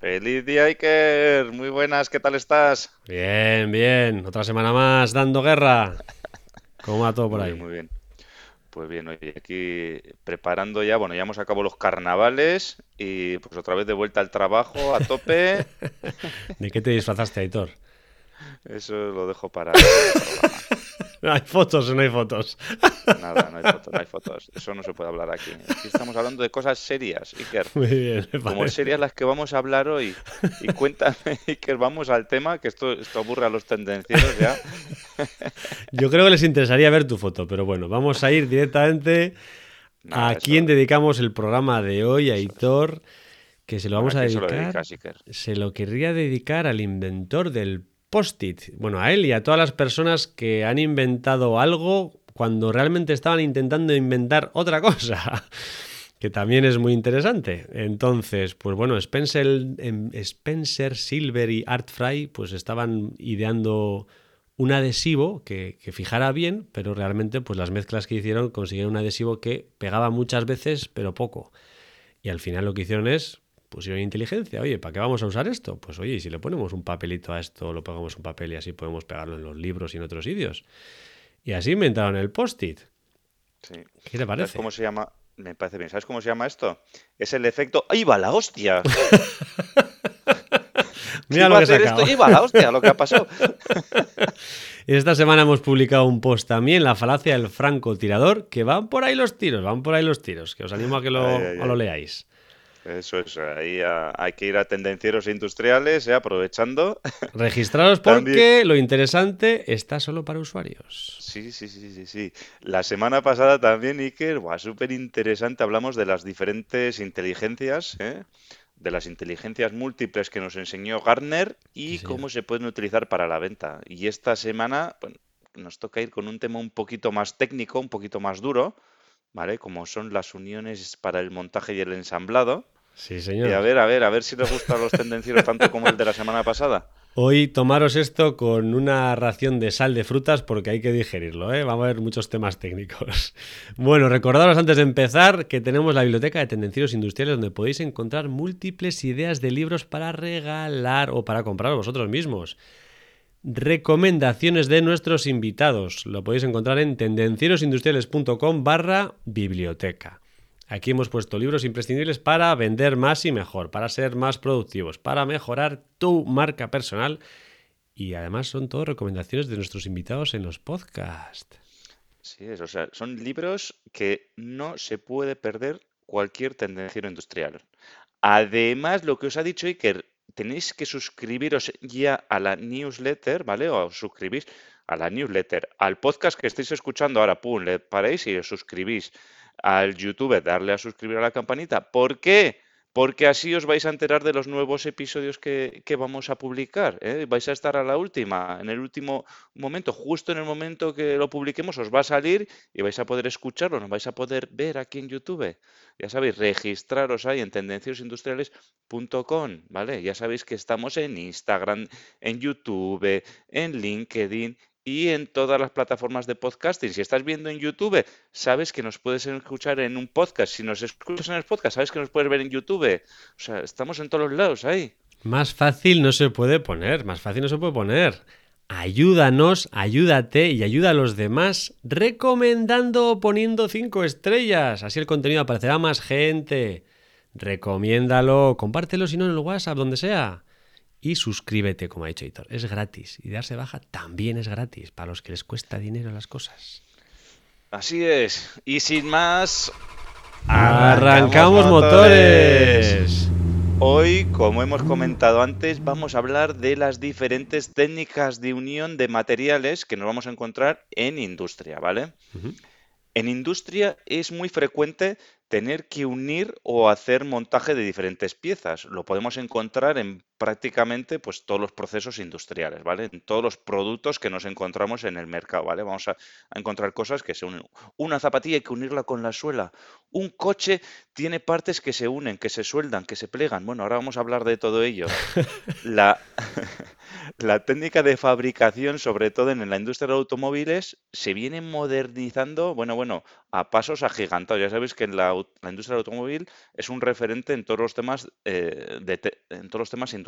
Feliz día, Iker. Muy buenas, ¿qué tal estás? Bien, bien. Otra semana más dando guerra. ¿Cómo va todo por Muy ahí? bien, muy bien. Pues bien, oye, aquí preparando ya, bueno, ya hemos acabado los carnavales y pues otra vez de vuelta al trabajo a tope. ¿De qué te disfrazaste, Aitor? Eso lo dejo para. No hay fotos, no hay fotos. Nada, no hay fotos, no hay fotos. Eso no se puede hablar aquí. Aquí estamos hablando de cosas serias, Iker. Muy bien, me Como serias las que vamos a hablar hoy. Y cuéntame, Iker, vamos al tema, que esto, esto aburre a los tendencieros ya. Yo creo que les interesaría ver tu foto, pero bueno, vamos a ir directamente Nada, a eso- quién dedicamos el programa de hoy, a Aitor, que se lo vamos ¿A a quién se lo dedicar. dedicas, Iker? se lo querría dedicar al inventor del post-it. Bueno, a él y a todas las personas que han inventado algo cuando realmente estaban intentando inventar otra cosa. Que también es muy interesante. Entonces, pues bueno, Spencer, Spencer Silver y Art Fry pues estaban ideando un adhesivo que, que fijara bien, pero realmente pues las mezclas que hicieron consiguieron un adhesivo que pegaba muchas veces, pero poco. Y al final lo que hicieron es, pusieron inteligencia. Oye, ¿para qué vamos a usar esto? Pues oye, ¿y si le ponemos un papelito a esto, lo pegamos un papel y así podemos pegarlo en los libros y en otros sitios. Y así inventaron el post-it. Sí. ¿Qué te ¿Sabes parece? cómo se llama? Me parece bien. ¿Sabes cómo se llama esto? Es el efecto. ¡Ahí va la hostia! Mira Iba lo que hacer esto, ¡ahí va la hostia! Lo que ha pasado. Esta semana hemos publicado un post también, la falacia del francotirador, que van por ahí los tiros, van por ahí los tiros, que os animo a que lo, Ay, ay, a lo leáis. Eso es. Ahí ah, hay que ir a tendencieros industriales, eh, aprovechando. Registraros También- porque lo interesante está solo para usuarios. Sí, sí, sí, sí, sí. La semana pasada también, Iker, súper interesante. Hablamos de las diferentes inteligencias, ¿eh? De las inteligencias múltiples que nos enseñó Gartner y Sí, cómo se pueden utilizar para la venta. Y esta semana, bueno, nos toca ir con un tema un poquito más técnico, un poquito más duro, ¿vale? Como son las uniones para el montaje y el ensamblado. Sí, Y a señor. ver, a ver, a ver si les gusta a los tendencieros tanto como el de la semana pasada. Hoy tomaros esto con una ración de sal de frutas porque hay que digerirlo, ¿eh? Vamos a ver muchos temas técnicos. Bueno, recordaros antes de empezar que tenemos la biblioteca de Tendencieros Industriales donde podéis encontrar múltiples ideas de libros para regalar o para comprar vosotros mismos. Recomendaciones de nuestros invitados. Lo podéis encontrar en tendencierosindustriales.com barra biblioteca. Aquí hemos puesto libros imprescindibles para vender más y mejor, para ser más productivos, para mejorar tu marca personal. Y además son todo recomendaciones de nuestros invitados en los podcasts. Sí, es, o sea, son libros que no se puede perder cualquier tendenciero industrial. Además, lo que os ha dicho Iker, tenéis que suscribiros ya a la newsletter, ¿vale? O suscribís a la newsletter, al podcast que estáis escuchando ahora, pum, le paráis y os suscribís. Al YouTube, darle a suscribir a la campanita. ¿Por qué? Porque así os vais a enterar de los nuevos episodios que, que vamos a publicar. ¿eh? Vais a estar a la última, en el último momento, justo en el momento que lo publiquemos, os va a salir y vais a poder escucharlo, nos vais a poder ver aquí en YouTube. Ya sabéis, registraros ahí en tendenciosindustriales.com, ¿vale? Ya sabéis que estamos en Instagram, en YouTube, en LinkedIn y en todas las plataformas de podcasting. Si estás viendo en YouTube, sabes que nos puedes escuchar en un podcast. Si nos escuchas en el podcast, sabes que nos puedes ver en YouTube. O sea, estamos en todos los lados ahí. Más fácil no se puede poner, más fácil no se puede poner. Ayúdanos, ayúdate y ayuda a los demás recomendando o poniendo cinco estrellas. Así el contenido aparecerá a más gente. Recomiéndalo, compártelo si no en el WhatsApp, donde sea. Y suscríbete, como ha dicho Hitor. Es gratis. Y darse baja también es gratis, para los que les cuesta dinero las cosas. Así es. Y sin más, ¡Arrancamos motores! Hoy, como hemos comentado antes, vamos a hablar de las diferentes técnicas de unión de materiales que nos vamos a encontrar en industria, ¿vale? En industria es muy frecuente tener que unir o hacer montaje de diferentes piezas. Lo podemos encontrar en prácticamente pues, todos los procesos industriales, ¿vale? En todos los productos que nos encontramos en el mercado, ¿vale? Vamos a, encontrar cosas que se unen. Una zapatilla hay que unirla con la suela. Un coche tiene partes que se unen, que se sueldan, que se plegan. Bueno, ahora vamos a hablar de todo ello. La, la técnica de fabricación, sobre todo en la industria de automóviles, se viene modernizando, bueno, bueno, a pasos agigantados. Ya sabéis que la, industria del automóvil es un referente en todos los temas, eh, de en todos los temas industriales,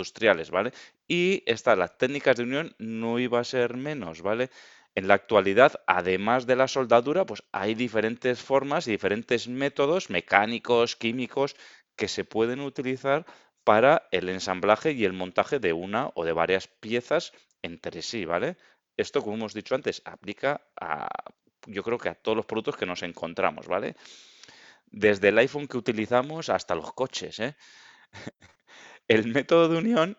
¿vale? Y esta, las técnicas de unión no iba a ser menos, ¿vale? En la actualidad, además de la soldadura, pues hay diferentes formas y diferentes métodos mecánicos, químicos, que se pueden utilizar para el ensamblaje y el montaje de una o de varias piezas entre sí, ¿vale? Esto, como hemos dicho antes, aplica a, yo creo que a todos los productos que nos encontramos, ¿vale? Desde el iPhone que utilizamos hasta los coches, ¿eh? El método de unión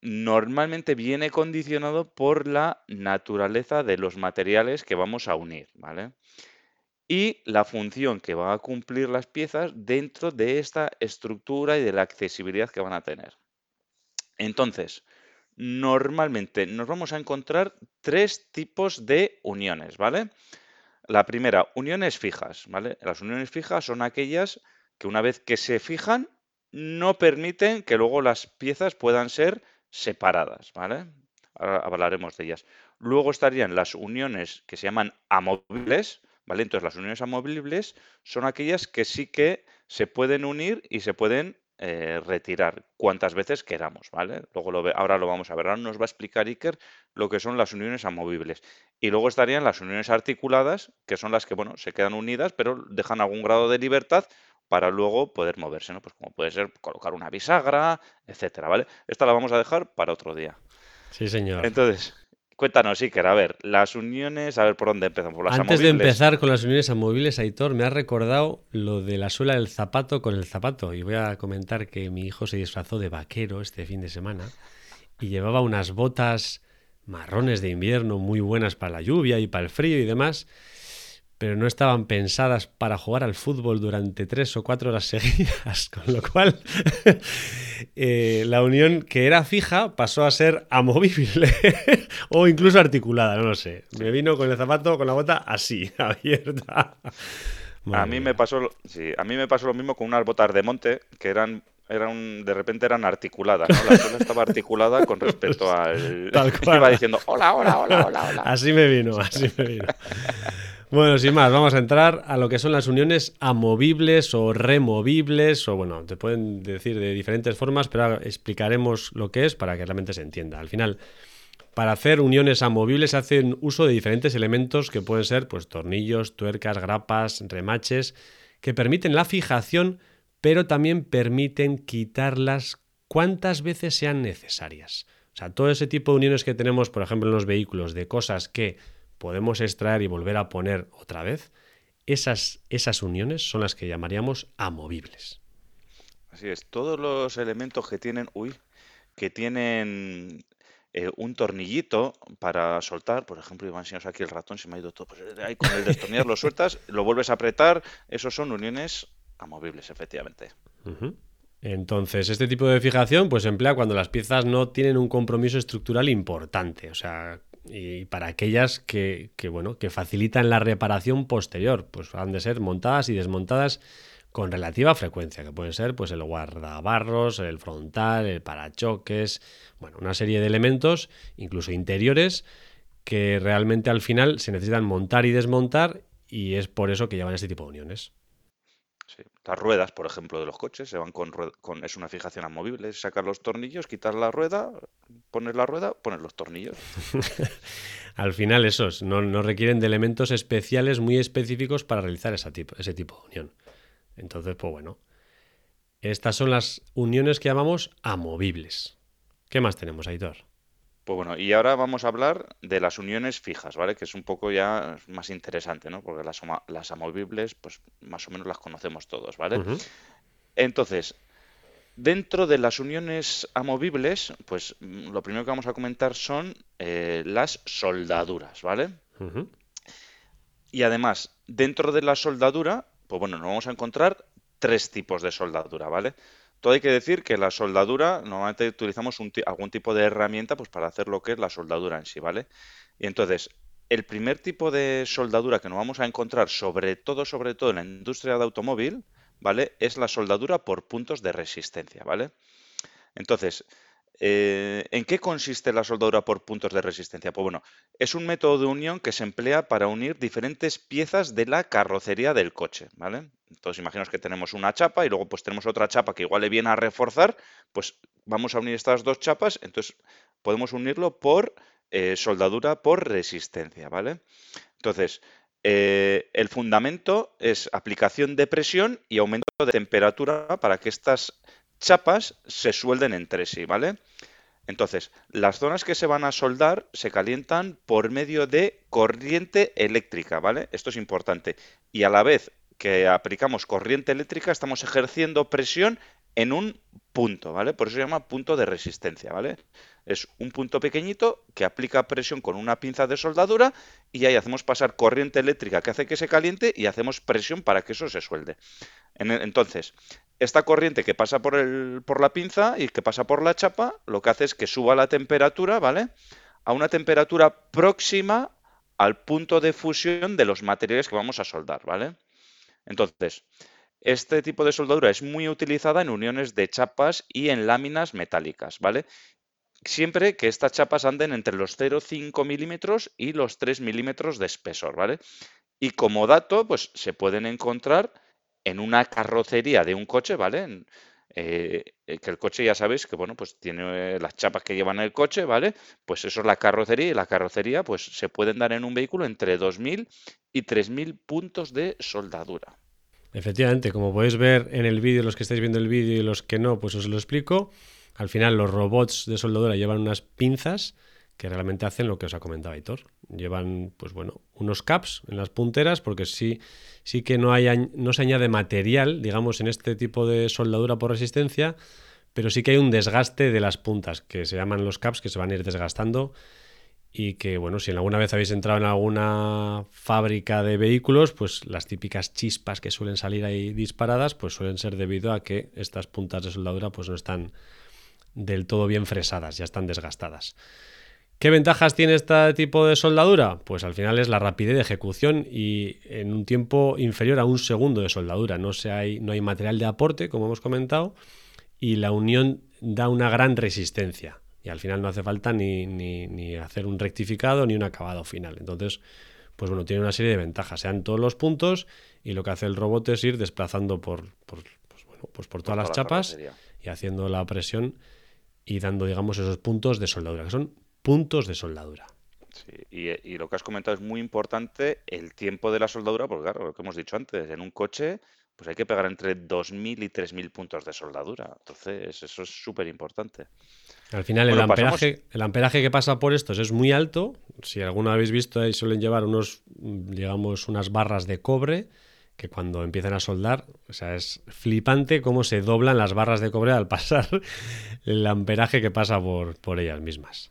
normalmente viene condicionado por la naturaleza de los materiales que vamos a unir, ¿vale? Y la función que van a cumplir las piezas dentro de esta estructura y de la accesibilidad que van a tener. Entonces, normalmente nos vamos a encontrar tres tipos de uniones, ¿vale? La primera, uniones fijas, ¿vale? Las uniones fijas son aquellas que una vez que se fijan, no permiten que luego las piezas puedan ser separadas, ¿vale? Ahora hablaremos de ellas. Luego estarían las uniones que se llaman amovibles, ¿vale? Entonces las uniones amovibles son aquellas que sí que se pueden unir y se pueden eh, retirar cuantas veces queramos, ¿vale? Luego lo ahora lo vamos a ver. Ahora nos va a explicar Iker lo que son las uniones amovibles. Y luego estarían las uniones articuladas, que son las que, bueno, se quedan unidas, pero dejan algún grado de libertad para luego poder moverse, ¿no? Pues como puede ser colocar una bisagra, etcétera, ¿vale? Esta la vamos a dejar para otro día. Sí, señor. Entonces, cuéntanos, Iker, a ver, las uniones, a ver por dónde empezamos. Las Antes de empezar con las uniones amovibles, Aitor, me ha recordado lo de la suela del zapato con el zapato. Y voy a comentar que mi hijo se disfrazó de vaquero este fin de semana y llevaba unas botas marrones de invierno muy buenas para la lluvia y para el frío y demás pero no estaban pensadas para jugar al fútbol durante tres o cuatro horas seguidas, con lo cual eh, la unión que era fija pasó a ser amovible o incluso articulada, no lo sé. Me vino con el zapato, con la bota así, abierta. a mí me pasó, sí, a mí me pasó lo mismo con unas botas de monte que eran eran de repente eran articuladas, ¿no? La suela estaba articulada con respecto al Tal cual. iba diciendo hola, hola, hola, hola, hola. Así me vino, así me vino. Bueno, sin más, vamos a entrar a lo que son las uniones amovibles o removibles, o bueno, te pueden decir de diferentes formas, pero ahora explicaremos lo que es para que realmente se entienda. Al final, para hacer uniones amovibles se hacen uso de diferentes elementos que pueden ser pues, tornillos, tuercas, grapas, remaches, que permiten la fijación, pero también permiten quitarlas cuantas veces sean necesarias. O sea, todo ese tipo de uniones que tenemos, por ejemplo, en los vehículos, de cosas que podemos extraer y volver a poner otra vez, esas, esas uniones son las que llamaríamos amovibles. Así es, todos los elementos que tienen, uy, que tienen eh, un tornillito para soltar, por ejemplo, Iván, si nos aquí el ratón, se me ha ido todo, pues ahí con el destornillar lo sueltas, lo vuelves a apretar, esos son uniones amovibles, efectivamente. Entonces, este tipo de fijación pues se emplea cuando las piezas no tienen un compromiso estructural importante, o sea, y para aquellas que, bueno, que facilitan la reparación posterior, pues han de ser montadas y desmontadas con relativa frecuencia, que pueden ser pues el guardabarros, el frontal, el parachoques, bueno, una serie de elementos, incluso interiores, que realmente al final se necesitan montar y desmontar y es por eso que llevan este tipo de uniones. Las ruedas, por ejemplo, de los coches se van con, con es una fijación amovible, sacar los tornillos, quitar la rueda, poner la rueda, poner los tornillos. Al final esos no, no, requieren de elementos especiales muy específicos para realizar ese tipo, ese tipo de unión. Entonces, pues bueno, estas son las uniones que llamamos amovibles. ¿Qué más tenemos, Aitor? Pues bueno, y ahora vamos a hablar de las uniones fijas, ¿vale? Que es un poco ya más interesante, ¿no? Porque las, las amovibles, pues más o menos las conocemos todos, ¿vale? Entonces, dentro de las uniones amovibles, pues mm, lo primero que vamos a comentar son eh, las soldaduras, ¿vale? Y además, dentro de la soldadura, pues bueno, nos vamos a encontrar tres tipos de soldadura, ¿vale? Todo hay que decir que la soldadura, normalmente utilizamos algún tipo de herramienta pues, para hacer lo que es la soldadura en sí, ¿vale? Y entonces, el primer tipo de soldadura que nos vamos a encontrar, sobre todo, sobre todo en la industria de automóvil, ¿vale? Es la soldadura por puntos de resistencia, ¿vale? Entonces, eh, ¿en qué consiste la soldadura por puntos de resistencia? Pues bueno, es un método de unión que se emplea para unir diferentes piezas de la carrocería del coche, ¿vale? Entonces, imaginaos que tenemos una chapa y luego pues tenemos otra chapa que igual le viene a reforzar, pues vamos a unir estas dos chapas, entonces podemos unirlo por eh, soldadura por resistencia, ¿vale? Entonces, eh, el fundamento es aplicación de presión y aumento de temperatura para que estas chapas se suelden entre sí, ¿vale? Entonces, las zonas que se van a soldar se calientan por medio de corriente eléctrica, ¿vale? Esto es importante. Y a la vez que aplicamos corriente eléctrica, estamos ejerciendo presión en un punto, ¿vale? Por eso se llama punto de resistencia, ¿vale? Es un punto pequeñito que aplica presión con una pinza de soldadura y ahí hacemos pasar corriente eléctrica que hace que se caliente y hacemos presión para que eso se suelde. Entonces, esta corriente que pasa por, el, por la pinza y que pasa por la chapa, lo que hace es que suba la temperatura, ¿vale? A una temperatura próxima al punto de fusión de los materiales que vamos a soldar, ¿vale? Entonces, este tipo de soldadura es muy utilizada en uniones de chapas y en láminas metálicas, ¿vale? Siempre que estas chapas anden entre los 0,5 milímetros y los 3 milímetros de espesor, ¿vale? Y como dato, pues se pueden encontrar en una carrocería de un coche, ¿vale? Eh, que el coche ya sabéis que, bueno, pues tiene las chapas que llevan el coche, ¿vale? Pues eso es la carrocería y la carrocería, pues se pueden dar en un vehículo entre 2.000 y 3.000 puntos de soldadura. Efectivamente, como podéis ver en el vídeo, los que estáis viendo el vídeo y los que no, pues os lo explico. Al final los robots de soldadura llevan unas pinzas que realmente hacen lo que os ha comentado Aitor. Llevan, pues bueno, unos caps en las punteras porque sí, sí que no, hay, no se añade material, digamos, en este tipo de soldadura por resistencia, pero sí que hay un desgaste de las puntas, que se llaman los caps, que se van a ir desgastando y que, bueno, si alguna vez habéis entrado en alguna fábrica de vehículos, pues las típicas chispas que suelen salir ahí disparadas, pues suelen ser debido a que estas puntas de soldadura pues no están del todo bien fresadas, ya están desgastadas. ¿Qué ventajas tiene este tipo de soldadura? Pues al final es la rapidez de ejecución y en un tiempo inferior a un segundo de soldadura. No, hay, no hay material de aporte, como hemos comentado, y la unión da una gran resistencia y al final no hace falta ni, ni, hacer un rectificado ni un acabado final. Entonces, pues bueno, tiene una serie de ventajas, sean todos los puntos y lo que hace el robot es ir desplazando por, por pues bueno, pues por todas las chapas y haciendo la presión y dando, digamos, esos puntos de soldadura, que son puntos de soldadura. Sí, y, y, lo que has comentado es muy importante el tiempo de la soldadura, porque claro, lo que hemos dicho antes, en un coche pues hay que pegar entre 2.000 y 3.000 puntos de soldadura. Entonces, eso es súper importante. Al final, el, amperaje, el amperaje que pasa por estos es muy alto. Si alguno habéis visto, ahí suelen llevar unos, digamos, unas barras de cobre que cuando empiezan a soldar, o sea, es flipante cómo se doblan las barras de cobre al pasar el amperaje que pasa por, por ellas mismas.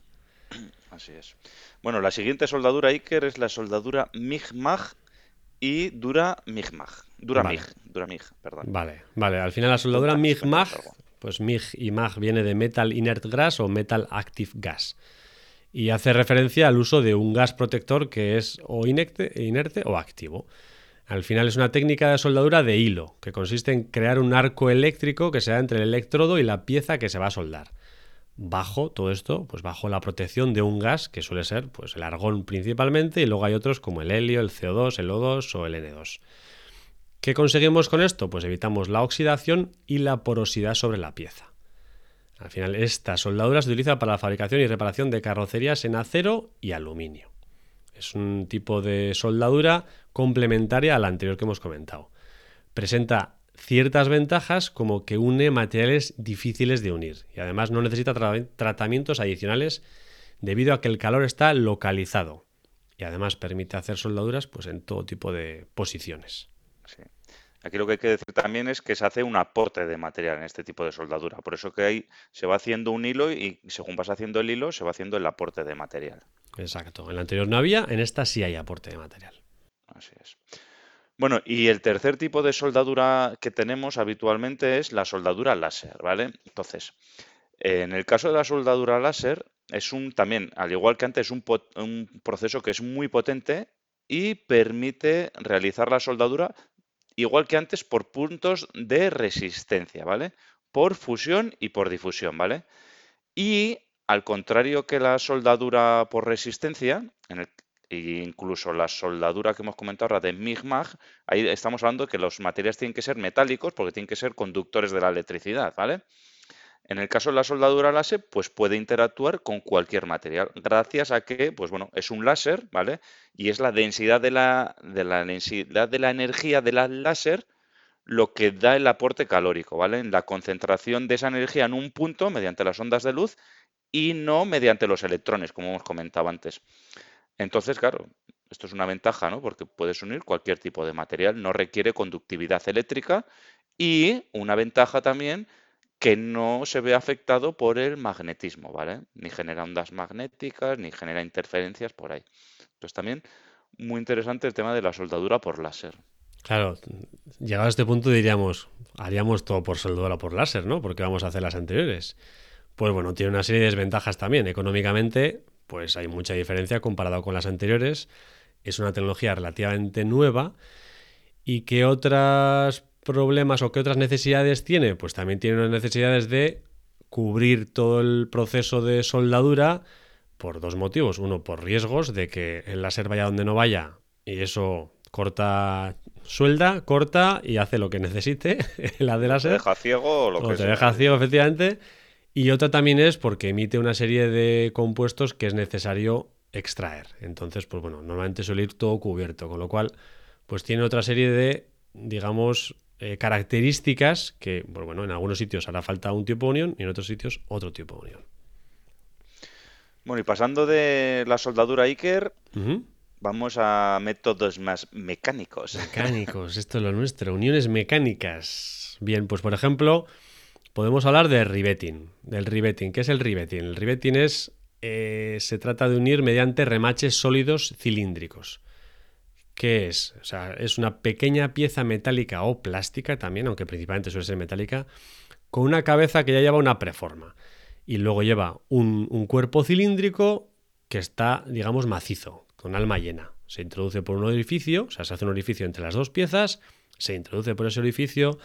Así es. Bueno, la siguiente soldadura Iker es la soldadura MIG-MAG y Dura MIG-MAG. Dura MIG, Dura MIG, perdón. Vale, vale. Al final la soldadura MIG-MAG, pues MIG y MAG viene de Metal Inert Gas o Metal Active Gas. Y hace referencia al uso de un gas protector que es o inerte, inerte o activo. Al final es una técnica de soldadura de hilo, que consiste en crear un arco eléctrico que se da entre el electrodo y la pieza que se va a soldar bajo todo esto, pues bajo la protección de un gas que suele ser pues el argón principalmente y luego hay otros como el helio, el CO2, el O2 o el N2. ¿Qué conseguimos con esto? Pues evitamos la oxidación y la porosidad sobre la pieza. Al final esta soldadura se utiliza para la fabricación y reparación de carrocerías en acero y aluminio. Es un tipo de soldadura complementaria a la anterior que hemos comentado. Presenta ciertas ventajas como que une materiales difíciles de unir y además no necesita tratamientos adicionales debido a que el calor está localizado y además permite hacer soldaduras pues en todo tipo de posiciones. Aquí lo que hay que decir también es que se hace un aporte de material en este tipo de soldadura. Por eso que ahí se va haciendo un hilo y según vas haciendo el hilo se va haciendo el aporte de material. Exacto. En la anterior no había, en esta sí hay aporte de material. Así es. Bueno, y el tercer tipo de soldadura que tenemos habitualmente es la soldadura láser, ¿vale? Entonces, en el caso de la soldadura láser, es un también, al igual que antes, un, un proceso que es muy potente y permite realizar la soldadura igual que antes por puntos de resistencia, ¿vale? Por fusión y por difusión, ¿vale? Y al contrario que la soldadura por resistencia, en el, e incluso la soldadura que hemos comentado ahora de MIG-MAG, ahí estamos hablando de que los materiales tienen que ser metálicos porque tienen que ser conductores de la electricidad, ¿vale? En el caso de la soldadura láser, pues puede interactuar con cualquier material, gracias a que, pues bueno, es un láser, ¿vale? Y es la densidad de la, de la densidad de la energía de la láser lo que da el aporte calórico, ¿vale? La concentración de esa energía en un punto mediante las ondas de luz y no mediante los electrones, como hemos comentado antes. Entonces, claro, esto es una ventaja, ¿no? Porque puedes unir cualquier tipo de material, no requiere conductividad eléctrica y una ventaja también que no se ve afectado por el magnetismo, ¿vale? Ni genera ondas magnéticas, ni genera interferencias por ahí. Entonces también muy interesante el tema de la soldadura por láser. Claro, llegado a este punto diríamos, haríamos todo por soldadura por láser, ¿no? Porque vamos a hacer las anteriores. Pues bueno, tiene una serie de desventajas también. Económicamente, pues hay mucha diferencia comparado con las anteriores. Es una tecnología relativamente nueva. ¿Y qué otras problemas o qué otras necesidades tiene? Pues también tiene unas necesidades de cubrir todo el proceso de soldadura por dos motivos. Uno, por riesgos de que el láser vaya donde no vaya y eso corta suelda, corta y hace lo que necesite la de láser. Te deja ciego o lo o que te sea. deja ciego, efectivamente. Y otra también es porque emite una serie de compuestos que es necesario extraer. Entonces, pues bueno, normalmente suele ir todo cubierto, con lo cual, pues tiene otra serie de, digamos, eh, características que, pues bueno, en algunos sitios hará falta un tipo de unión y en otros sitios otro tipo de unión. Bueno, y pasando de la soldadura Iker, vamos a métodos más mecánicos. Mecánicos, esto es lo nuestro. Uniones mecánicas. Bien, pues por ejemplo, podemos hablar de riveting. Del. ¿Qué es el riveting? El riveting es. eh, se trata de unir mediante remaches sólidos cilíndricos. ¿Qué es? O sea, es una pequeña pieza metálica o plástica también, aunque principalmente suele ser metálica, con una cabeza que ya lleva una preforma. Y luego lleva un, un cuerpo cilíndrico que está, digamos, macizo, con alma llena. Se introduce por un orificio, o sea, se hace un orificio entre las dos piezas, se introduce por ese orificio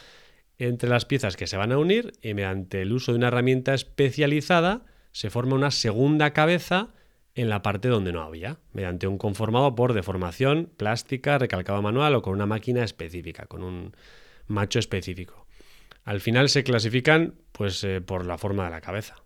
entre las piezas que se van a unir y mediante el uso de una herramienta especializada se forma una segunda cabeza en la parte donde no había, mediante un conformado por deformación plástica, recalcado manual o con una máquina específica, con un macho específico. Al final se clasifican pues eh, por la forma de la cabeza.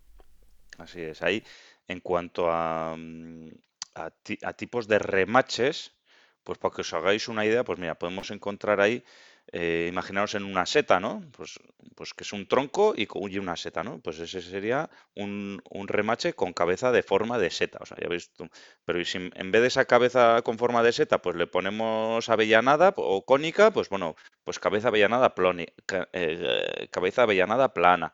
Así es. Ahí, en cuanto a, mm, a tipos de remaches, pues para que os hagáis una idea, pues mira, podemos encontrar ahí, eh, imaginaos en una seta, ¿no? Pues, pues que es un tronco y, una seta, ¿no? Pues ese sería un, remache con cabeza de forma de seta. O sea, ya veis tú. Pero si en vez de esa cabeza con forma de seta, pues le ponemos avellanada o cónica, pues bueno, pues cabeza avellanada ploni- eh, cabeza avellanada plana.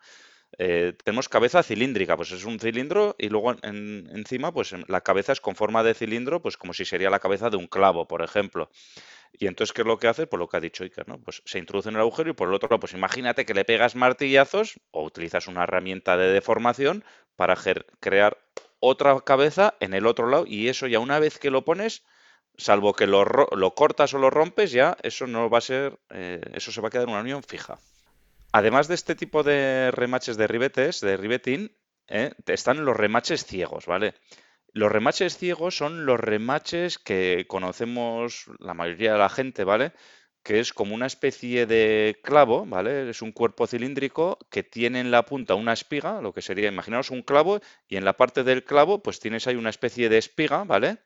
Eh, tenemos cabeza cilíndrica, pues es un cilindro y luego en- encima, pues la cabeza es con forma de cilindro, pues como si sería la cabeza de un clavo, por ejemplo. Y entonces, ¿qué es lo que hace? Pues lo que ha dicho Iker, ¿no? Pues se introduce en el agujero y por el otro lado, pues imagínate que le pegas martillazos o utilizas una herramienta de deformación para crear otra cabeza en el otro lado y eso ya una vez que lo pones, salvo que lo, lo cortas o lo rompes, ya eso no va a ser, eh, eso se va a quedar en una unión fija. Además de este tipo de remaches de ribetes, de riveting, ¿eh? están los remaches ciegos, ¿vale? Los remaches ciegos son los remaches que conocemos la mayoría de la gente, ¿vale? Que es como una especie de clavo, ¿vale? Es un cuerpo cilíndrico que tiene en la punta una espiga, lo que sería, imaginaos un clavo, y en la parte del clavo, pues tienes ahí una especie de espiga, ¿vale?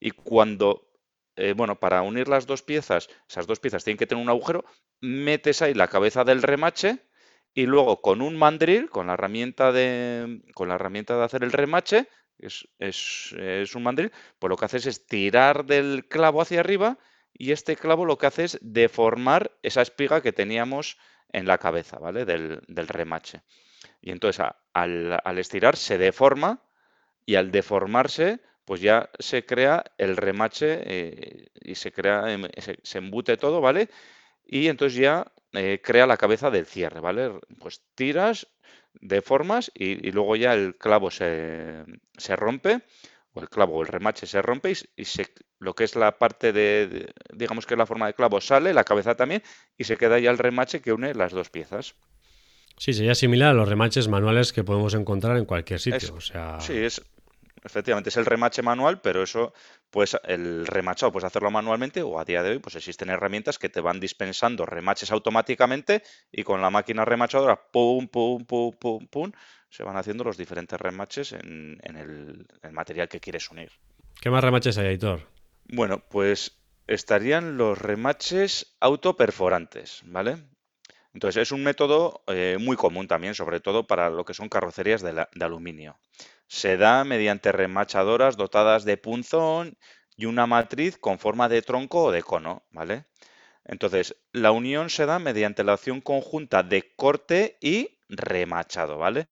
Y cuando, eh, bueno, para unir las dos piezas, esas dos piezas tienen que tener un agujero, metes ahí la cabeza del remache y luego con un mandril, con la herramienta de, con la herramienta de hacer el remache, es, es- un mandril, pues lo que haces es tirar del clavo hacia arriba y este clavo lo que hace es deformar esa espiga que teníamos en la cabeza, ¿vale? Del, del remache. Y entonces al, al estirar se deforma y al deformarse, pues ya se crea el remache eh, y se crea, em, se, embute todo, ¿vale? Y entonces ya eh, crea la cabeza del cierre, ¿vale? Pues tiras, deformas y, y luego ya el clavo se, se rompe o el clavo o el remache se rompe y, se, lo que es la parte de, digamos que la forma de clavo sale, la cabeza también, y se queda ya el remache que une las dos piezas. Sí, sería similar a los remaches manuales que podemos encontrar en cualquier sitio. o sea... Sí, es, efectivamente, es el remache manual, pero eso, pues el remachado puedes hacerlo manualmente o a día de hoy pues existen herramientas que te van dispensando remaches automáticamente y con la máquina remachadora, pum, pum, pum, pum, pum, se van haciendo los diferentes remaches en, el, material que quieres unir. ¿Qué más remaches hay, Aitor? Bueno, pues estarían los remaches autoperforantes, ¿vale? Entonces es un método eh, muy común también, sobre todo para lo que son carrocerías de, de aluminio. Se da mediante remachadoras dotadas de punzón y una matriz con forma de tronco o de cono, ¿vale? Entonces, la unión se da mediante la acción conjunta de corte y remachado, ¿vale?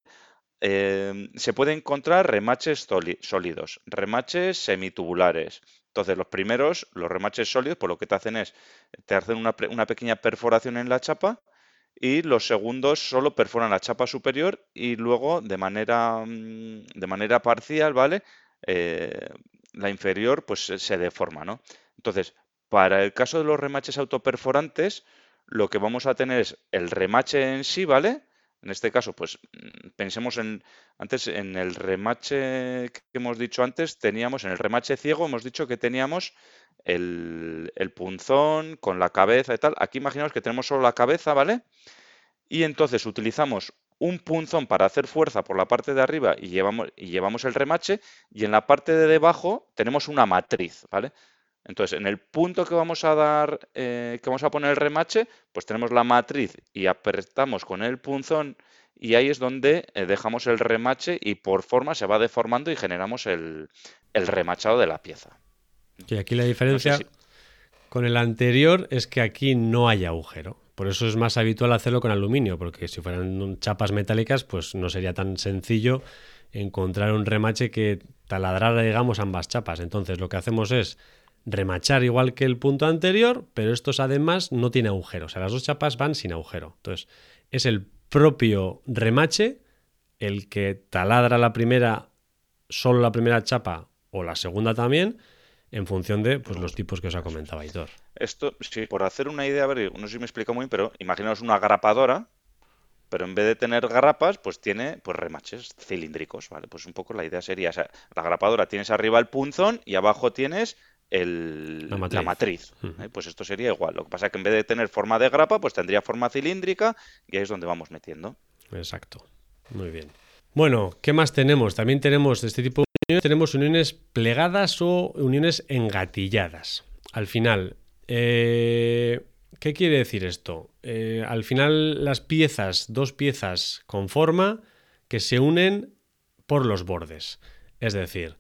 Em, se puede encontrar remaches sólidos, remaches semitubulares. Entonces, los primeros, los remaches sólidos, por lo que te hacen es, te hacen una, pequeña perforación en la chapa y los segundos solo perforan la chapa superior y luego de manera, mm, de manera parcial, ¿vale? Eh, la inferior pues se deforma, ¿no? Entonces, para el caso de los remaches autoperforantes, lo que vamos a tener es el remache en sí, ¿vale? En este caso, pues mm, pensemos en antes en el remache que hemos dicho antes, teníamos en el remache ciego, hemos dicho que teníamos el, punzón con la cabeza y tal. Aquí imaginamos que tenemos solo la cabeza, ¿vale? Y entonces utilizamos un punzón para hacer fuerza por la parte de arriba y llevamos, y llevamos el remache y en la parte de debajo tenemos una matriz, ¿vale? Entonces, en el punto que vamos a dar, eh, que vamos a poner el remache, pues tenemos la matriz y apretamos con el punzón y ahí es donde eh, dejamos el remache y por forma se va deformando y generamos el, remachado de la pieza. Y aquí la diferencia con el anterior es que aquí no hay agujero. Por eso es más habitual hacerlo con aluminio, porque si fueran chapas metálicas, pues no sería tan sencillo encontrar un remache que taladrara, digamos, ambas chapas. Entonces lo que hacemos es remachar igual que el punto anterior, pero estos además no tiene agujero. O sea, las dos chapas van sin agujero. Entonces, es el propio remache el que taladra la primera, solo la primera chapa o la segunda también, en función de pues, los tipos que os ha comentado Aitor. Esto, sí, por hacer una idea, a ver, no sé si me explico muy pero imaginaos una grapadora, pero en vez de tener garrapas, pues tiene pues remaches cilíndricos, ¿vale? Pues un poco la idea sería, la grapadora tienes arriba el punzón y abajo tienes la matriz. ¿eh? Pues esto sería igual. Lo que pasa es que en vez de tener forma de grapa, pues tendría forma cilíndrica y ahí es donde vamos metiendo. Exacto. Muy bien. Bueno, ¿qué más tenemos? También tenemos de este tipo de uniones, tenemos uniones plegadas o uniones engatilladas. Al final, eh, ¿qué quiere decir esto? Eh, al final las piezas, dos piezas con forma que se unen por los bordes. Es decir,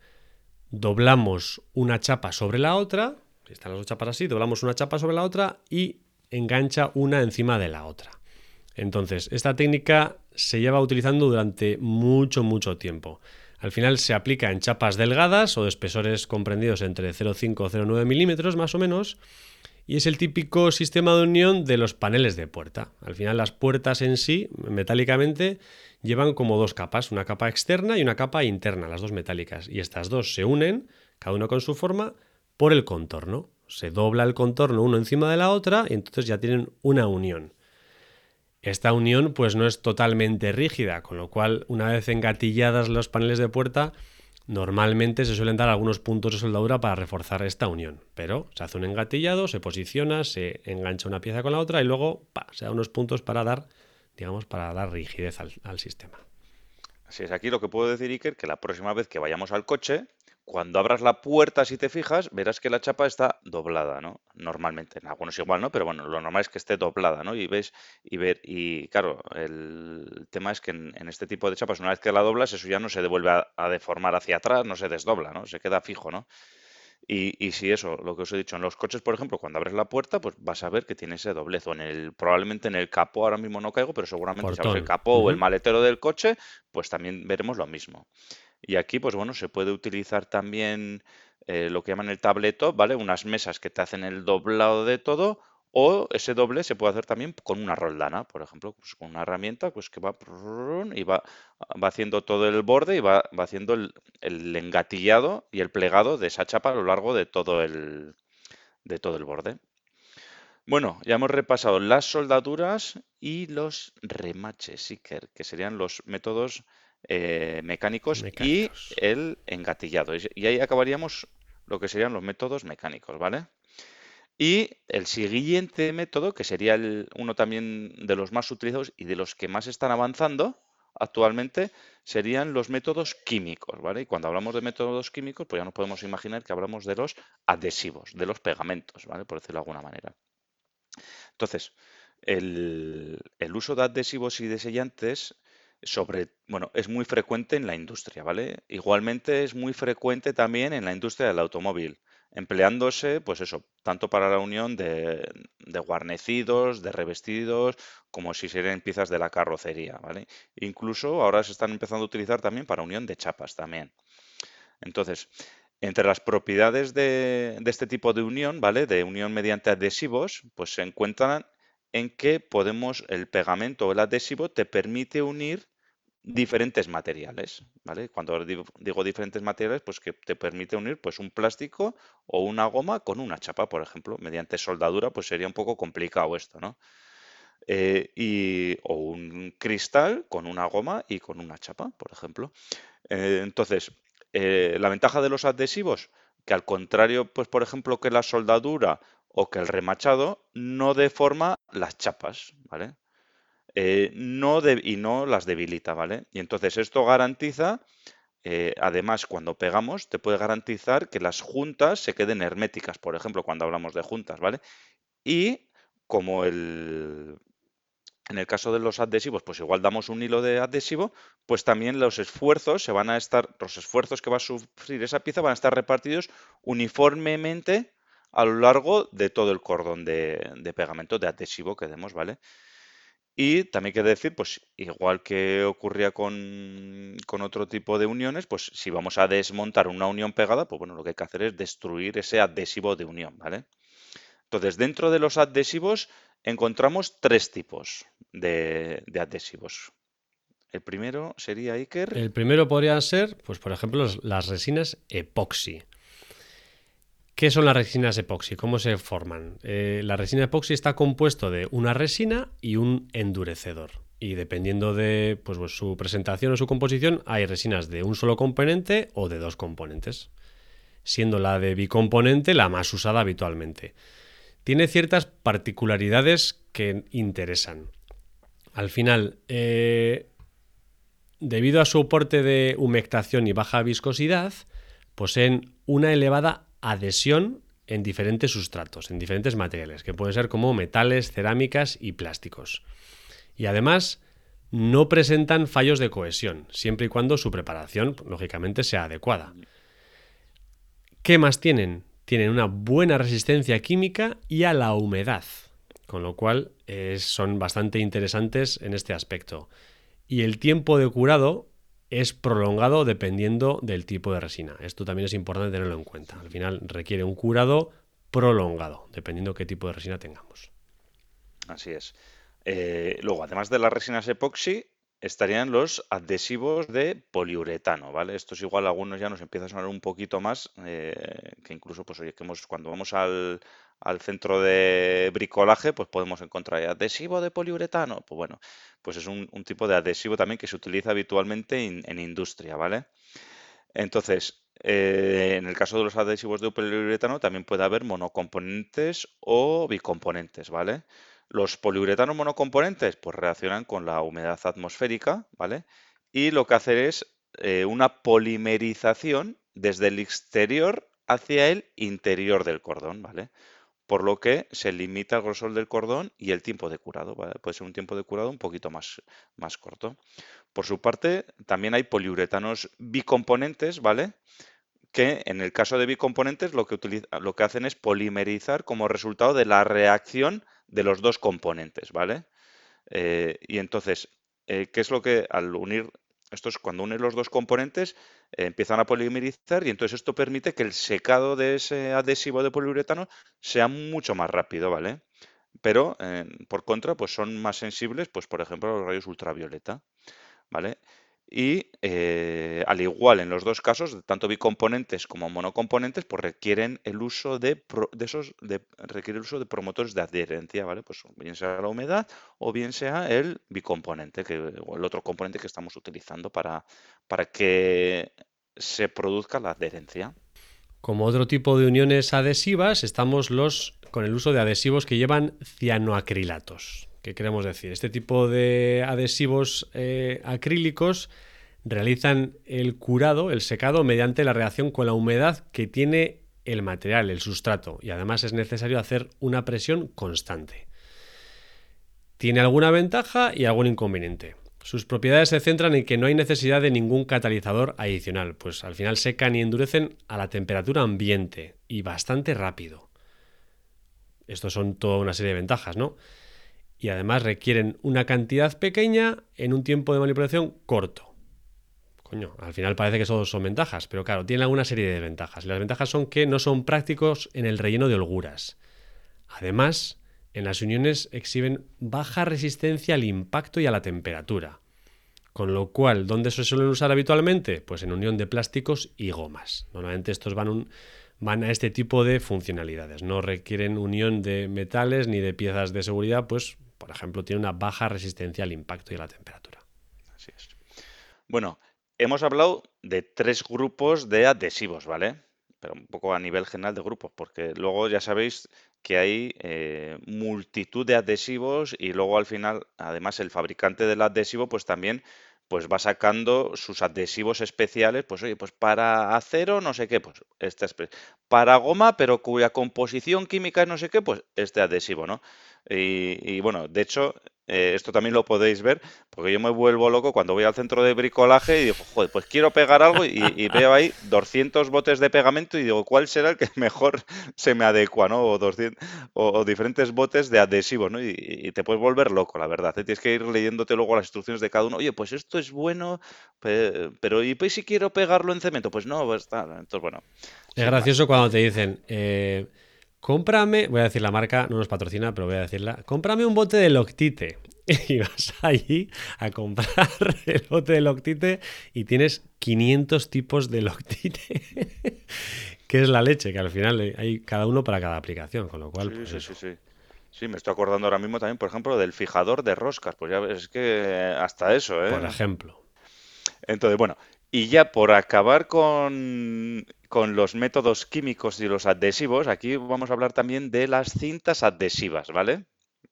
doblamos una chapa sobre la otra, están las dos chapas así, doblamos una chapa sobre la otra y engancha una encima de la otra. Entonces, esta técnica se lleva utilizando durante mucho, mucho tiempo. Al final se aplica en chapas delgadas o de espesores comprendidos entre 0,5 o 0,9 milímetros más o menos y es el típico sistema de unión de los paneles de puerta. Al final las puertas en sí, metálicamente, llevan como dos capas, una capa externa y una capa interna, las dos metálicas. Y estas dos se unen, cada uno con su forma, por el contorno. Se dobla el contorno uno encima de la otra y entonces ya tienen una unión. Esta unión pues no es totalmente rígida, con lo cual una vez engatilladas los paneles de puerta, Normalmente se suelen dar algunos puntos de soldadura para reforzar esta unión, pero se hace un engatillado, se posiciona, se engancha una pieza con la otra y luego se da unos puntos para dar, digamos, para dar rigidez al, al sistema. Así es, aquí lo que puedo decir, Iker, que la próxima vez que vayamos al coche, cuando abras la puerta, si te fijas, verás que la chapa está doblada, ¿no? Normalmente, en algunos igual, ¿no? Pero bueno, lo normal es que esté doblada, ¿no? Y ves, y ver, y claro, el tema es que en, este tipo de chapas, una vez que la doblas, eso ya no se devuelve a, deformar hacia atrás, no se desdobla, ¿no? Se queda fijo, ¿no? Y, si eso, lo que os he dicho, en los coches, por ejemplo, cuando abres la puerta, pues vas a ver que tiene ese doblez. O en el, probablemente en el capó, ahora mismo no caigo, pero seguramente si abres el capó o el maletero del coche, pues también veremos lo mismo. Y aquí, pues bueno, se puede utilizar también eh, lo que llaman el tabletop, ¿vale? Unas mesas que te hacen el doblado de todo o ese doble se puede hacer también con una roldana, por ejemplo, pues con una herramienta pues que va y va, va haciendo todo el borde y va, va haciendo el, el, engatillado y el plegado de esa chapa a lo largo de todo el, de todo el borde. Bueno, ya hemos repasado las soldaduras y los remaches, que serían los métodos eh, mecánicos, mecánicos, y el engatillado. Y ahí acabaríamos lo que serían los métodos mecánicos, ¿vale? Y el siguiente método, que sería el, uno también de los más utilizados y de los que más están avanzando actualmente, serían los métodos químicos, ¿vale? Y cuando hablamos de métodos químicos, pues ya nos podemos imaginar que hablamos de los adhesivos, de los pegamentos, ¿vale? Por decirlo de alguna manera. Entonces, el, el uso de adhesivos y de sellantes sobre, bueno, es muy frecuente en la industria, ¿vale? Igualmente es muy frecuente también en la industria del automóvil empleándose, pues eso, tanto para la unión de, guarnecidos, de revestidos, como si serían piezas de la carrocería, ¿vale? Incluso ahora se están empezando a utilizar también para unión de chapas también. Entonces, entre las propiedades de, de este tipo de unión, ¿vale? De unión mediante adhesivos, pues se encuentran en que podemos, el pegamento o el adhesivo te permite unir diferentes materiales, ¿vale? Cuando digo, diferentes materiales, pues que te permite unir pues un plástico o una goma con una chapa, por ejemplo, mediante soldadura, pues sería un poco complicado esto, ¿no? Eh, y, o un cristal con una goma y con una chapa, por ejemplo. Eh, entonces, eh, la ventaja de los adhesivos, que al contrario, pues por ejemplo, que la soldadura o que el remachado, no deforma las chapas, ¿vale? Eh, no y no las debilita, ¿vale? Y entonces esto garantiza, eh, además, cuando pegamos, te puede garantizar que las juntas se queden herméticas, por ejemplo, cuando hablamos de juntas, ¿vale? Y como el, en el caso de los adhesivos, pues igual damos un hilo de adhesivo, pues también los esfuerzos se van a estar, los esfuerzos que va a sufrir esa pieza van a estar repartidos uniformemente a lo largo de todo el cordón de, pegamento, de adhesivo que demos, ¿vale? Y también quiere decir, pues igual que ocurría con, otro tipo de uniones, pues si vamos a desmontar una unión pegada, pues bueno, lo que hay que hacer es destruir ese adhesivo de unión, ¿vale? Entonces, dentro de los adhesivos encontramos tres tipos de, de adhesivos. El primero sería Iker. El primero podría ser, pues por ejemplo, las resinas epoxi. ¿Qué son las resinas epoxi? ¿Cómo se forman? Eh, la resina epoxi está compuesto de una resina y un endurecedor. Y dependiendo de pues, pues, su presentación o su composición, hay resinas de un solo componente o de dos componentes, siendo la de bicomponente la más usada habitualmente. Tiene ciertas particularidades que interesan. Al final, eh, debido a su aporte de humectación y baja viscosidad, poseen una elevada adhesión en diferentes sustratos, en diferentes materiales, que pueden ser como metales, cerámicas y plásticos. Y además no presentan fallos de cohesión, siempre y cuando su preparación, lógicamente, sea adecuada. ¿Qué más tienen? Tienen una buena resistencia química y a la humedad, con lo cual son bastante interesantes en este aspecto. Y el tiempo de curado es prolongado dependiendo del tipo de resina. Esto también es importante tenerlo en cuenta. Al final requiere un curado prolongado, dependiendo qué tipo de resina tengamos. Así es. Eh, luego, además de las resinas epoxi, estarían los adhesivos de poliuretano, ¿vale? Estos igual algunos ya nos empiezan a sonar un poquito más, eh, que incluso, pues oye, que cuando vamos al, al centro de bricolaje, pues podemos encontrar adhesivo de poliuretano. Pues bueno, pues es un, tipo de adhesivo también que se utiliza habitualmente en, industria, ¿vale? Entonces, eh, en el caso de los adhesivos de poliuretano también puede haber monocomponentes o bicomponentes, ¿vale? Los poliuretanos monocomponentes pues reaccionan con la humedad atmosférica, ¿vale? Y lo que hacen es eh, una polimerización desde el exterior hacia el interior del cordón, ¿vale? Por lo que se limita el grosor del cordón y el tiempo de curado. Puede ser un tiempo de curado un poquito más, más corto. Por su parte, también hay poliuretanos bicomponentes, ¿vale? Que en el caso de bicomponentes lo que, lo que hacen es polimerizar como resultado de la reacción de los dos componentes, ¿vale? Eh, y entonces, eh, ¿qué es lo que al unir esto es cuando unes los dos componentes, empiezan a polimerizar y entonces esto permite que el secado de ese adhesivo de poliuretano sea mucho más rápido, ¿vale? Pero, eh, por contra, pues son más sensibles, pues por ejemplo, a los rayos ultravioleta, ¿vale? Y eh, al igual en los dos casos, tanto bicomponentes como monocomponentes, pues requieren el uso de, esos de, el uso de promotores de adherencia, ¿vale? Pues bien sea la humedad o bien sea el bicomponente, que, o el otro componente que estamos utilizando para, para que se produzca la adherencia. Como otro tipo de uniones adhesivas, estamos los con el uso de adhesivos que llevan cianoacrilatos. ¿Qué queremos decir? Este tipo de adhesivos eh, acrílicos realizan el curado, el secado, mediante la reacción con la humedad que tiene el material, el sustrato, y además es necesario hacer una presión constante. Tiene alguna ventaja y algún inconveniente. Sus propiedades se centran en que no hay necesidad de ningún catalizador adicional, pues al final secan y endurecen a la temperatura ambiente y bastante rápido. Estos son toda una serie de ventajas, ¿no? Y además requieren una cantidad pequeña en un tiempo de manipulación corto. Coño, al final parece que solo son ventajas, pero claro, tienen alguna serie de ventajas. Las ventajas son que no son prácticos en el relleno de holguras. Además, en las uniones exhiben baja resistencia al impacto y a la temperatura. Con lo cual, ¿dónde se suelen usar habitualmente? Pues en unión de plásticos y gomas. Normalmente estos van, van a este tipo de funcionalidades. No requieren unión de metales ni de piezas de seguridad, pues por ejemplo, tiene una baja resistencia al impacto y a la temperatura. Así es. Bueno, hemos hablado de tres grupos de adhesivos, ¿vale? Pero un poco a nivel general de grupos, porque luego ya sabéis que hay eh, multitud de adhesivos y luego al final, además, el fabricante del adhesivo, pues también pues va sacando sus adhesivos especiales, pues oye, pues para acero no sé qué, pues este para goma, pero cuya composición química es no sé qué, pues este adhesivo, ¿no? Y, y bueno, de hecho, eh, esto también lo podéis ver, porque yo me vuelvo loco cuando voy al centro de bricolaje y digo, joder, pues quiero pegar algo y, veo ahí 200 botes de pegamento y digo, ¿cuál será el que mejor se me adecua, ¿no? O, 200, o, diferentes botes de adhesivos, ¿no? Y, te puedes volver loco, la verdad. ¿eh? Tienes que ir leyéndote luego las instrucciones de cada uno. Oye, pues esto es bueno, pero ¿y pues si quiero pegarlo en cemento? Pues no, pues está. Entonces, bueno. Es gracioso cuando te dicen... Eh cómprame, voy a decir la marca, no nos patrocina, pero voy a decirla, cómprame un bote de Loctite. Y vas allí a comprar el bote de Loctite y tienes 500 tipos de Loctite, que es la leche, que al final hay cada uno para cada aplicación, con lo cual... Sí, pues sí, sí, sí. me estoy acordando ahora mismo también, por ejemplo, del fijador de roscas. Pues ya ves que hasta eso, ¿eh? Por ejemplo. Entonces, bueno, y ya por acabar con, los métodos químicos y los adhesivos, aquí vamos a hablar también de las cintas adhesivas, ¿vale?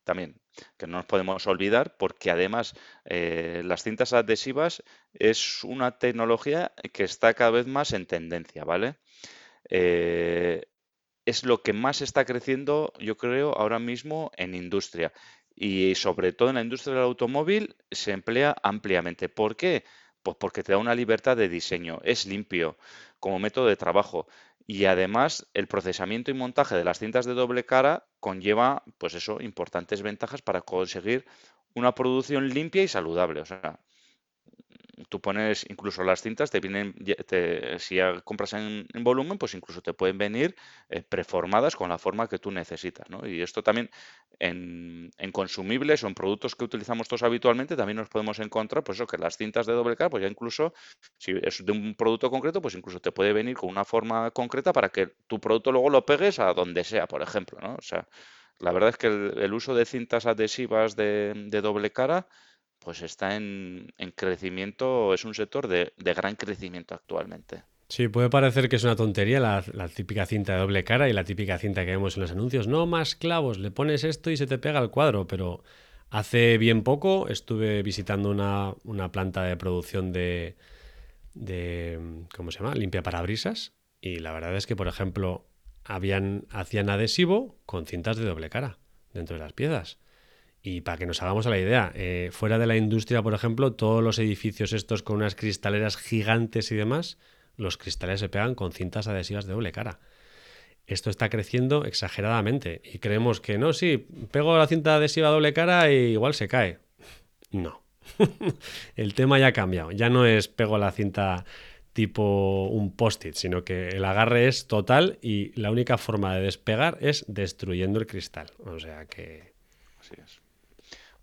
También, que no nos podemos olvidar porque además eh, las cintas adhesivas es una tecnología que está cada vez más en tendencia, ¿vale? Eh, es lo que más está creciendo, yo creo, ahora mismo en industria. Y sobre todo en la industria del automóvil se emplea ampliamente. ¿Por qué? Pues porque te da una libertad de diseño, es limpio como método de trabajo y además el procesamiento y montaje de las cintas de doble cara conlleva, pues eso, importantes ventajas para conseguir una producción limpia y saludable. O sea, tú pones incluso las cintas, te vienen, si ya compras en, volumen, pues incluso te pueden venir eh, preformadas con la forma que tú necesitas. ¿no? Y esto también en, consumibles o en productos que utilizamos todos habitualmente, también nos podemos encontrar, pues eso, que las cintas de doble cara, pues ya incluso, si es de un producto concreto, pues incluso te puede venir con una forma concreta para que tu producto luego lo pegues a donde sea, por ejemplo. ¿no? O sea, la verdad es que el, uso de cintas adhesivas de doble cara pues está en, crecimiento, es un sector de, gran crecimiento actualmente. Sí, puede parecer que es una tontería la, típica cinta de doble cara y la típica cinta que vemos en los anuncios. No más clavos, le pones esto y se te pega el cuadro, pero hace bien poco estuve visitando una, planta de producción de, de, ¿cómo se llama? Limpia parabrisas y la verdad es que, por ejemplo, habían, hacían adhesivo con cintas de doble cara dentro de las piezas. Y para que nos hagamos a la idea, eh, fuera de la industria, por ejemplo, todos los edificios estos con unas cristaleras gigantes y demás, los cristales se pegan con cintas adhesivas de doble cara. Esto está creciendo exageradamente y creemos que no, sí, pego la cinta adhesiva doble cara y igual se cae. No. el tema ya ha cambiado. Ya no es pego la cinta tipo un post-it, sino que el agarre es total y la única forma de despegar es destruyendo el cristal. O sea que... Así es.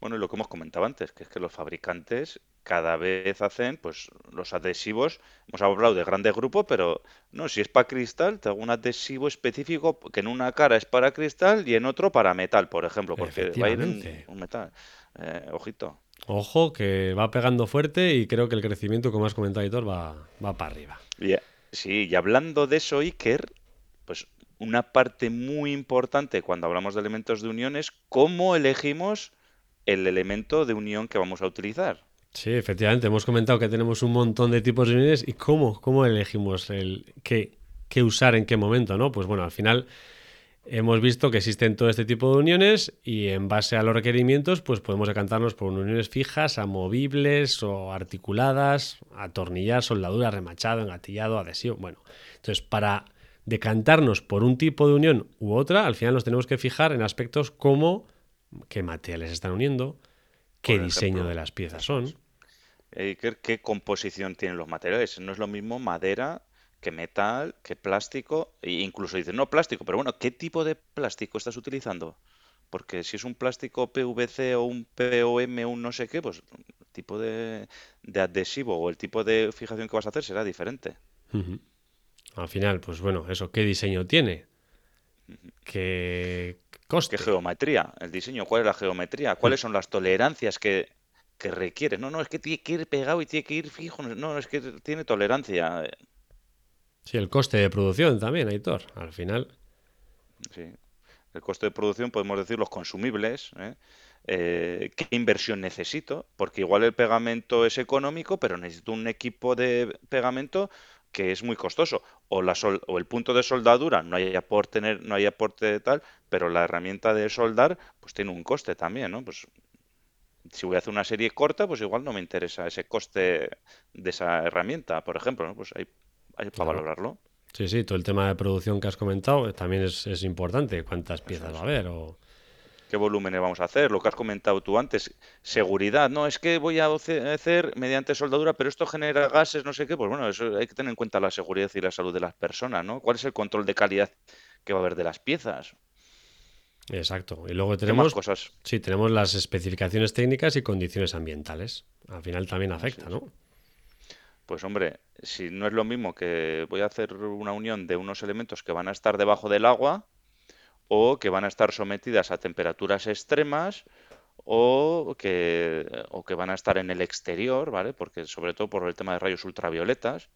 Bueno, y lo que hemos comentado antes, que es que los fabricantes cada vez hacen pues los adhesivos, hemos hablado de grandes grupos, pero no, si es para cristal, te hago un adhesivo específico que en una cara es para cristal y en otro para metal, por ejemplo, porque va a ir un, metal. Eh, ojito. Ojo, que va pegando fuerte y creo que el crecimiento, como has comentado, Hitor, va, va para arriba. sí, y hablando de eso, Iker, pues una parte muy importante cuando hablamos de elementos de unión es cómo elegimos el elemento de unión que vamos a utilizar. Sí, efectivamente, hemos comentado que tenemos un montón de tipos de uniones y cómo, cómo elegimos el qué, qué usar en qué momento, ¿no? Pues bueno, al final hemos visto que existen todo este tipo de uniones y en base a los requerimientos pues podemos decantarnos por uniones fijas, amovibles o articuladas, atornillar, soldadura, remachado, engatillado, adhesivo. Bueno, entonces para decantarnos por un tipo de unión u otra, al final nos tenemos que fijar en aspectos como qué materiales están uniendo, qué diseño de las piezas son. ¿Qué composición tienen los materiales? No es lo mismo madera que metal, que plástico, e incluso dices, no plástico, pero bueno, ¿qué tipo de plástico estás utilizando? Porque si es un plástico PVC o un POM o un no sé qué, pues el tipo de, adhesivo o el tipo de fijación que vas a hacer será diferente. Al final, pues bueno, eso, ¿qué diseño tiene? ¿Qué coste? ¿Qué geometría? El diseño, ¿cuál es la geometría? ¿Cuáles son las tolerancias que, que requiere? No, no, es que tiene que ir pegado y tiene que ir fijo. No, es que tiene tolerancia. Sí, el coste de producción también, Aitor, al final. Sí, el coste de producción podemos decir los consumibles, ¿eh? Eh, qué inversión necesito, porque igual el pegamento es económico, pero necesito un equipo de pegamento que es muy costoso, o, la o el punto de soldadura no hay aporte, no hay aporte de tal, pero la herramienta de soldar pues tiene un coste también, ¿no? Pues si voy a hacer una serie corta, pues igual no me interesa ese coste de esa herramienta, por ejemplo, ¿no? Pues hay para valorarlo. Sí, sí, todo el tema de producción que has comentado también es, importante. ¿Cuántas piezas va a haber? O... ¿Qué volúmenes vamos a hacer? Lo que has comentado tú antes. Seguridad. No, es que voy a hacer mediante soldadura, pero esto genera gases, no sé qué. Pues bueno, eso hay que tener en cuenta la seguridad y la salud de las personas, ¿no? ¿Cuál es el control de calidad que va a haber de las piezas? Exacto. Y luego tenemos cosas. Sí, tenemos las especificaciones técnicas y condiciones ambientales. Al final también afecta, ¿no? Pues hombre, si no es lo mismo que voy a hacer una unión de unos elementos que van a estar debajo del agua o que van a estar sometidas a temperaturas extremas o que, o que van a estar en el exterior, ¿vale? Porque sobre todo por el tema de rayos ultravioletas,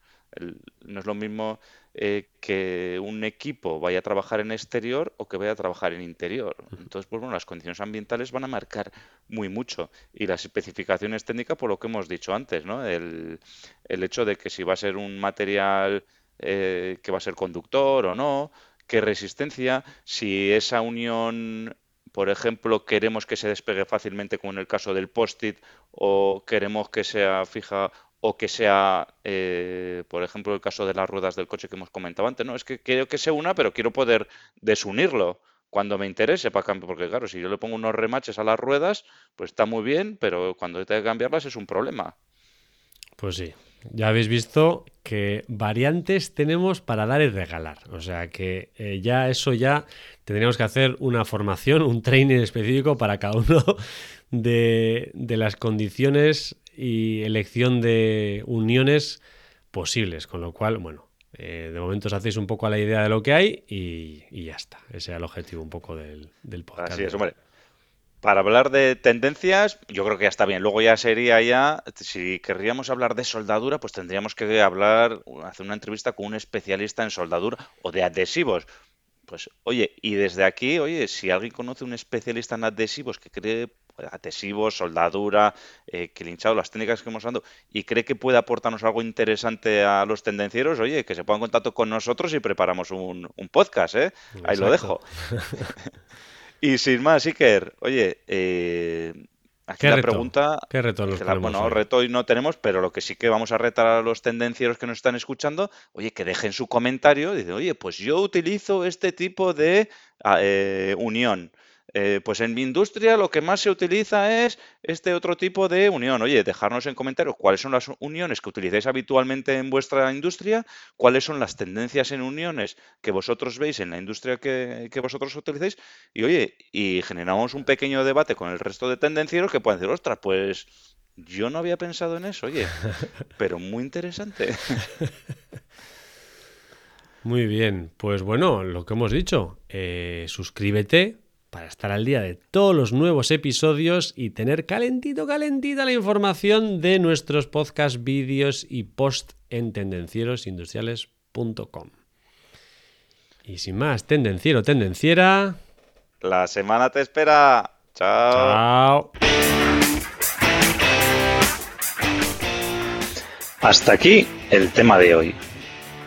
no es lo mismo eh, que un equipo vaya a trabajar en exterior o que vaya a trabajar en interior. Entonces, pues bueno, las condiciones ambientales van a marcar muy mucho. Y las especificaciones técnicas, por lo que hemos dicho antes, ¿no? El, hecho de que si va a ser un material eh, que va a ser conductor o no, qué resistencia, si esa unión por ejemplo, queremos que se despegue fácilmente, como en el caso del post-it, o queremos que sea fija o que sea, eh, por ejemplo, el caso de las ruedas del coche que hemos comentado antes, no, es que quiero que sea una, pero quiero poder desunirlo cuando me interese para cambiar, porque claro, si yo le pongo unos remaches a las ruedas, pues está muy bien, pero cuando tenga que cambiarlas es un problema. Pues sí, ya habéis visto que variantes tenemos para dar y regalar. O sea que eh, ya eso ya tendríamos que hacer una formación, un training específico para cada uno de, de las condiciones y elección de uniones posibles. Con lo cual, bueno, eh, de momento os hacéis un poco a la idea de lo que hay y, ya está. Ese es el objetivo un poco del, del podcast. Así es, hombre. Para hablar de tendencias, yo creo que ya está bien. Luego ya sería ya, si querríamos hablar de soldadura, pues tendríamos que hablar, hacer una entrevista con un especialista en soldadura o de adhesivos. Pues, oye, y desde aquí, oye, si alguien conoce un especialista en adhesivos que cree adhesivos, soldadura, eh, linchado, las técnicas que hemos hablado, y cree que puede aportarnos algo interesante a los tendencieros, oye, que se ponga en contacto con nosotros y preparamos un, podcast, ¿eh? Ahí lo dejo. y sin más, Iker, oye, eh, aquí la pregunta... ¿Qué reto Bueno, reto hoy no tenemos, pero lo que sí que vamos a retar a los tendencieros que nos están escuchando, oye, que dejen su comentario, dice, oye, pues yo utilizo este tipo de ah, eh, unión eh, pues en mi industria lo que más se utiliza es este otro tipo de unión. Oye, dejarnos en comentarios cuáles son las uniones que utilizáis habitualmente en vuestra industria, cuáles son las tendencias en uniones que vosotros veis en la industria que, vosotros utilizáis, y oye, y generamos un pequeño debate con el resto de tendencieros que pueden decir, ostras, pues yo no había pensado en eso, oye, pero muy interesante. Muy bien, pues bueno, lo que hemos dicho, eh, suscríbete para estar al día de todos los nuevos episodios y tener calentito, calentita la información de nuestros podcasts, vídeos y post en tendencierosindustriales.com. Y sin más, tendenciero, tendenciera. La semana te espera. Chao. Chao. Hasta aquí el tema de hoy.